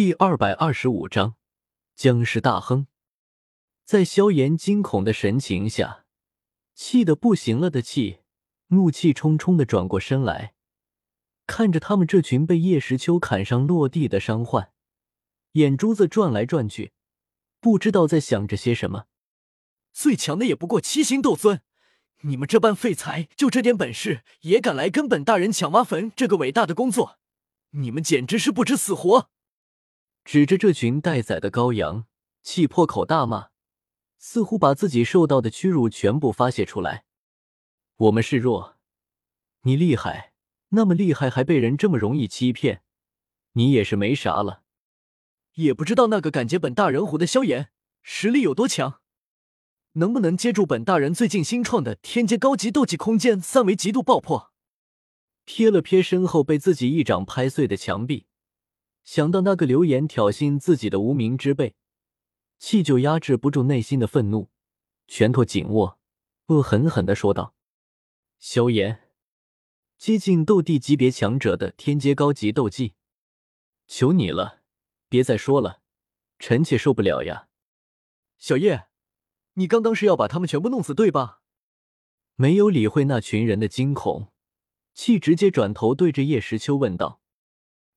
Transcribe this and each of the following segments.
第二百二十五章僵尸大亨。在萧炎惊恐的神情下，气得不行了的气，怒气冲冲的转过身来，看着他们这群被叶时秋砍伤落地的伤患，眼珠子转来转去，不知道在想着些什么。最强的也不过七星斗尊，你们这般废材，就这点本事也敢来跟本大人抢挖坟这个伟大的工作，你们简直是不知死活！指着这群待宰的羔羊，气破口大骂，似乎把自己受到的屈辱全部发泄出来。我们是弱，你厉害，那么厉害还被人这么容易欺骗，你也是没啥了。也不知道那个敢接本大人胡的萧炎实力有多强，能不能接住本大人最近新创的天阶高级斗技空间三维极度爆破？瞥了瞥身后被自己一掌拍碎的墙壁。想到那个留言挑衅自己的无名之辈，气就压制不住内心的愤怒，拳头紧握，恶狠狠的说道：“萧炎，接近斗帝级别强者的天阶高级斗技，求你了，别再说了，臣妾受不了呀！”小叶，你刚刚是要把他们全部弄死对吧？没有理会那群人的惊恐，气直接转头对着叶时秋问道：“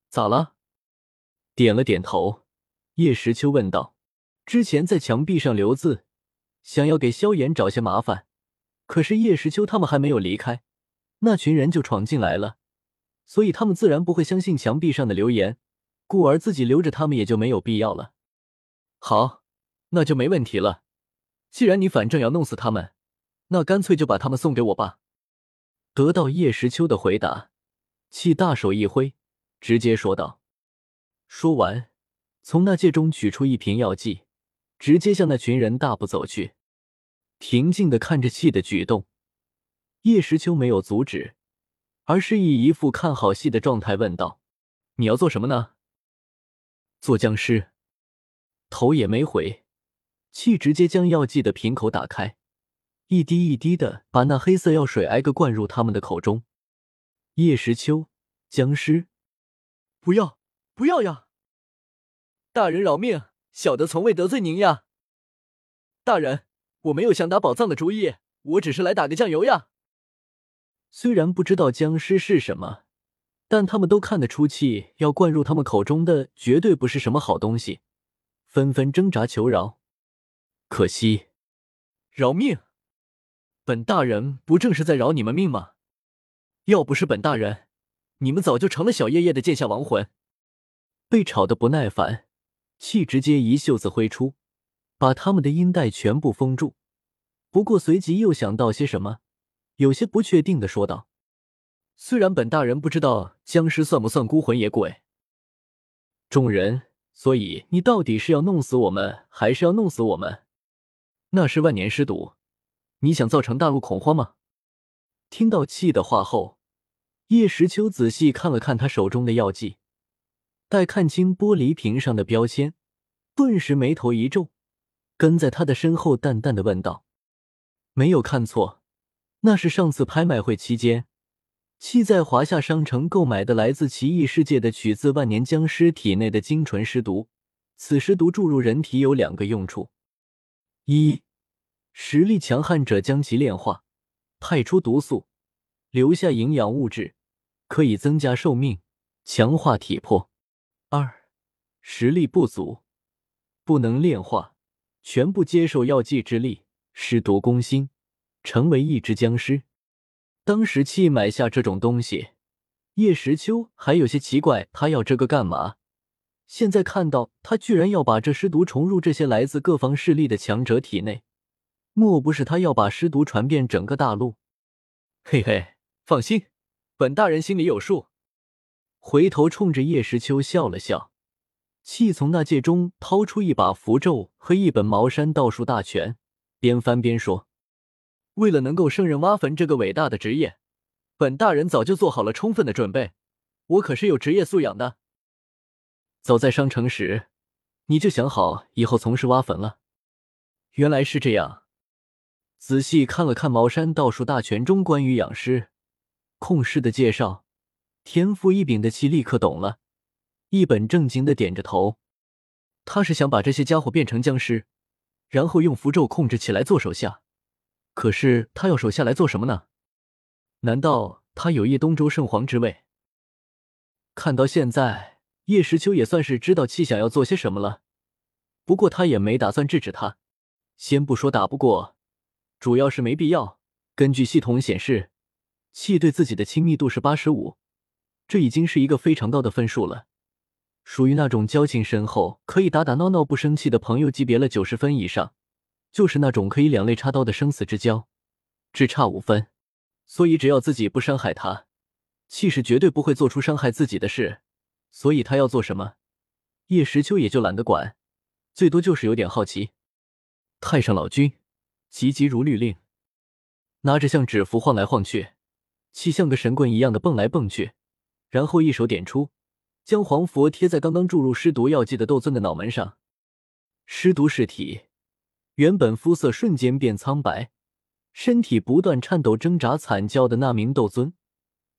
咋了？”点了点头，叶时秋问道：“之前在墙壁上留字，想要给萧炎找些麻烦，可是叶时秋他们还没有离开，那群人就闯进来了，所以他们自然不会相信墙壁上的留言，故而自己留着他们也就没有必要了。”好，那就没问题了。既然你反正要弄死他们，那干脆就把他们送给我吧。得到叶时秋的回答，气大手一挥，直接说道。说完，从那戒中取出一瓶药剂，直接向那群人大步走去。平静的看着气的举动，叶时秋没有阻止，而是以一副看好戏的状态问道：“你要做什么呢？”“做僵尸。”头也没回，气直接将药剂的瓶口打开，一滴一滴的把那黑色药水挨个灌入他们的口中。叶时秋，僵尸，不要！不要呀！大人饶命，小的从未得罪您呀。大人，我没有想打宝藏的主意，我只是来打个酱油呀。虽然不知道僵尸是什么，但他们都看得出气要灌入他们口中的绝对不是什么好东西，纷纷挣扎求饶。可惜，饶命！本大人不正是在饶你们命吗？要不是本大人，你们早就成了小叶叶的剑下亡魂。被吵得不耐烦，气直接一袖子挥出，把他们的阴带全部封住。不过随即又想到些什么，有些不确定的说道：“虽然本大人不知道僵尸算不算孤魂野鬼。”众人，所以你到底是要弄死我们，还是要弄死我们？那是万年尸毒，你想造成大陆恐慌吗？听到气的话后，叶时秋仔细看了看他手中的药剂。待看清玻璃瓶上的标签，顿时眉头一皱，跟在他的身后淡淡的问道：“没有看错，那是上次拍卖会期间，弃在华夏商城购买的来自奇异世界的取自万年僵尸体内的精纯尸毒。此尸毒注入人体有两个用处：一，实力强悍者将其炼化，派出毒素，留下营养物质，可以增加寿命，强化体魄。”实力不足，不能炼化，全部接受药剂之力，尸毒攻心，成为一只僵尸。当时气买下这种东西，叶时秋还有些奇怪，他要这个干嘛？现在看到他居然要把这尸毒重入这些来自各方势力的强者体内，莫不是他要把尸毒传遍整个大陆？嘿嘿，放心，本大人心里有数。回头冲着叶时秋笑了笑，气从那戒中掏出一把符咒和一本茅山道术大全，边翻边说：“为了能够胜任挖坟这个伟大的职业，本大人早就做好了充分的准备。我可是有职业素养的。早在商城时，你就想好以后从事挖坟了。原来是这样。仔细看了看茅山道术大全中关于养尸、控尸的介绍。”天赋异禀的气立刻懂了，一本正经的点着头。他是想把这些家伙变成僵尸，然后用符咒控制起来做手下。可是他要手下来做什么呢？难道他有意东周圣皇之位？看到现在，叶时秋也算是知道气想要做些什么了。不过他也没打算制止他。先不说打不过，主要是没必要。根据系统显示，气对自己的亲密度是八十五，这已经是一个非常高的分数了。属于那种交情深厚、可以打打闹闹不生气的朋友级别了。九十分以上，就是那种可以两肋插刀的生死之交，只差五分。所以只要自己不伤害他，气是绝对不会做出伤害自己的事。所以他要做什么，叶时秋也就懒得管，最多就是有点好奇。太上老君，急急如律令，拿着像纸符晃来晃去，气像个神棍一样的蹦来蹦去，然后一手点出。将黄符贴在刚刚注入尸毒药剂的斗尊的脑门上，尸毒尸体原本肤色瞬间变苍白，身体不断颤抖挣扎惨叫的那名斗尊，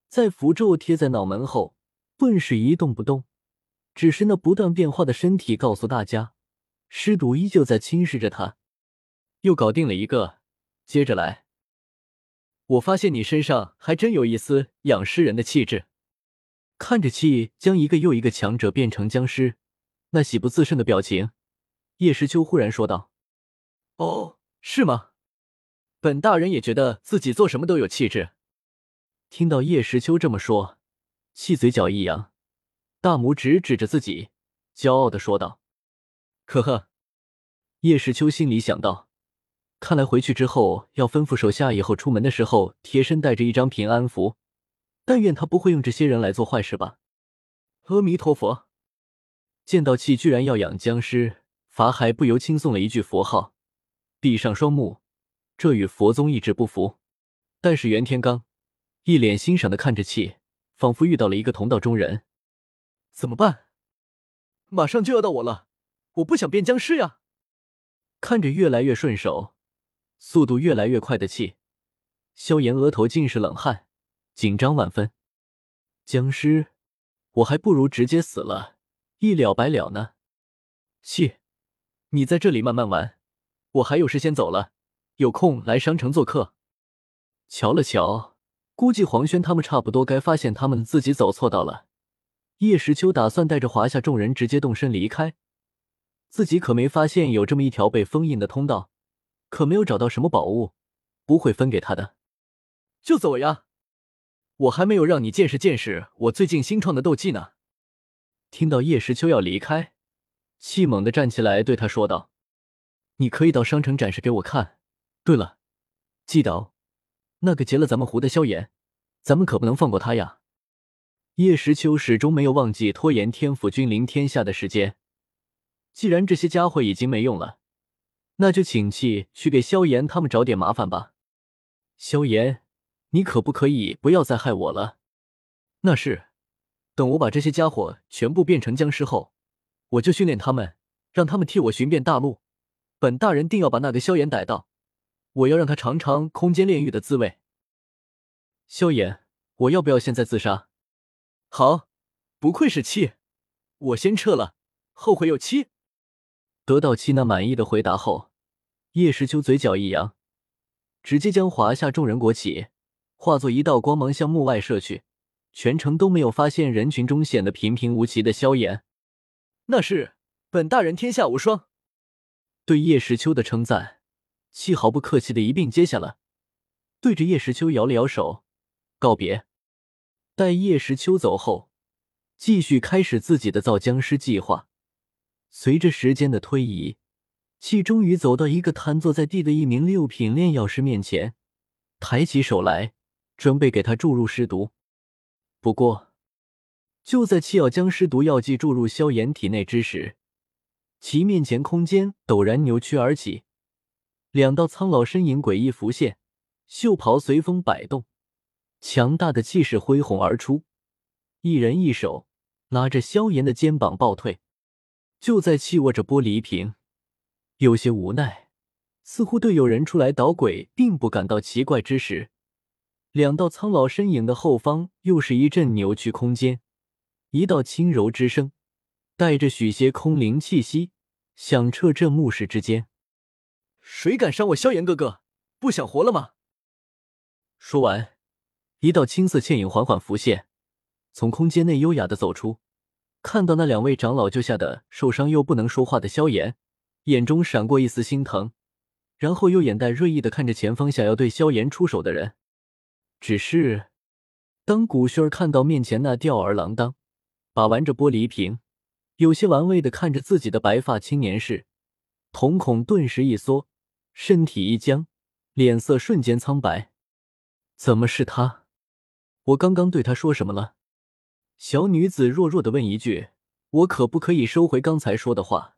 在符咒贴在脑门后，顿时一动不动。只是那不断变化的身体告诉大家，尸毒依旧在侵蚀着他。又搞定了一个，接着来。我发现你身上还真有一丝养尸人的气质。看着气将一个又一个强者变成僵尸，那喜不自胜的表情，叶时秋忽然说道：“哦，是吗？本大人也觉得自己做什么都有气质。”听到叶时秋这么说，气嘴角一扬，大拇指指着自己，骄傲的说道：“呵呵。”叶时秋心里想到，看来回去之后要吩咐手下，以后出门的时候贴身带着一张平安符。但愿他不会用这些人来做坏事吧。阿弥陀佛！见到气居然要养僵尸，法海不由轻诵了一句佛号，闭上双目，这与佛宗意志不符。但是袁天罡一脸欣赏的看着气，仿佛遇到了一个同道中人。怎么办？马上就要到我了，我不想变僵尸呀！看着越来越顺手、速度越来越快的气，萧炎额头尽是冷汗。紧张万分，僵尸，我还不如直接死了，一了百了呢。气，你在这里慢慢玩，我还有事先走了，有空来商城做客。瞧了瞧，估计黄轩他们差不多该发现他们自己走错道了。叶时秋打算带着华夏众人直接动身离开，自己可没发现有这么一条被封印的通道，可没有找到什么宝物，不会分给他的，就走呀。我还没有让你见识见识我最近新创的斗技呢。听到叶时秋要离开，气猛地站起来对他说道：“你可以到商城展示给我看。对了，记得，那个劫了咱们湖的萧炎，咱们可不能放过他呀。”叶时秋始终没有忘记拖延天府君临天下的时间。既然这些家伙已经没用了，那就请气去给萧炎他们找点麻烦吧。萧炎。你可不可以不要再害我了？那是，等我把这些家伙全部变成僵尸后，我就训练他们，让他们替我寻遍大陆。本大人定要把那个萧炎逮到，我要让他尝尝空间炼狱的滋味。萧炎，我要不要现在自杀？好，不愧是七，我先撤了，后会有期。得到七那满意的回答后，叶时秋嘴角一扬，直接将华夏众人裹起。化作一道光芒向幕外射去，全程都没有发现人群中显得平平无奇的萧炎。那是本大人天下无双。对叶时秋的称赞，气毫不客气的一并接下了，对着叶时秋摇了摇手告别。待叶时秋走后，继续开始自己的造僵尸计划。随着时间的推移，气终于走到一个瘫坐在地的一名六品炼药师面前，抬起手来。准备给他注入尸毒，不过就在气要将尸毒药剂注入萧炎体内之时，其面前空间陡然扭曲而起，两道苍老身影诡异浮现，袖袍随风摆动，强大的气势恢宏而出，一人一手拉着萧炎的肩膀暴退。就在气握着玻璃瓶，有些无奈，似乎对有人出来捣鬼并不感到奇怪之时。两道苍老身影的后方，又是一阵扭曲空间，一道轻柔之声带着许些空灵气息，响彻这墓室之间。谁敢伤我萧炎哥哥？不想活了吗？说完，一道青色倩影缓缓浮现，从空间内优雅的走出。看到那两位长老救下的受伤又不能说话的萧炎，眼中闪过一丝心疼，然后又眼带锐意的看着前方想要对萧炎出手的人。只是，当古轩儿看到面前那吊儿郎当、把玩着玻璃瓶、有些玩味的看着自己的白发青年时，瞳孔顿时一缩，身体一僵，脸色瞬间苍白。怎么是他？我刚刚对他说什么了？小女子弱弱的问一句：“我可不可以收回刚才说的话？”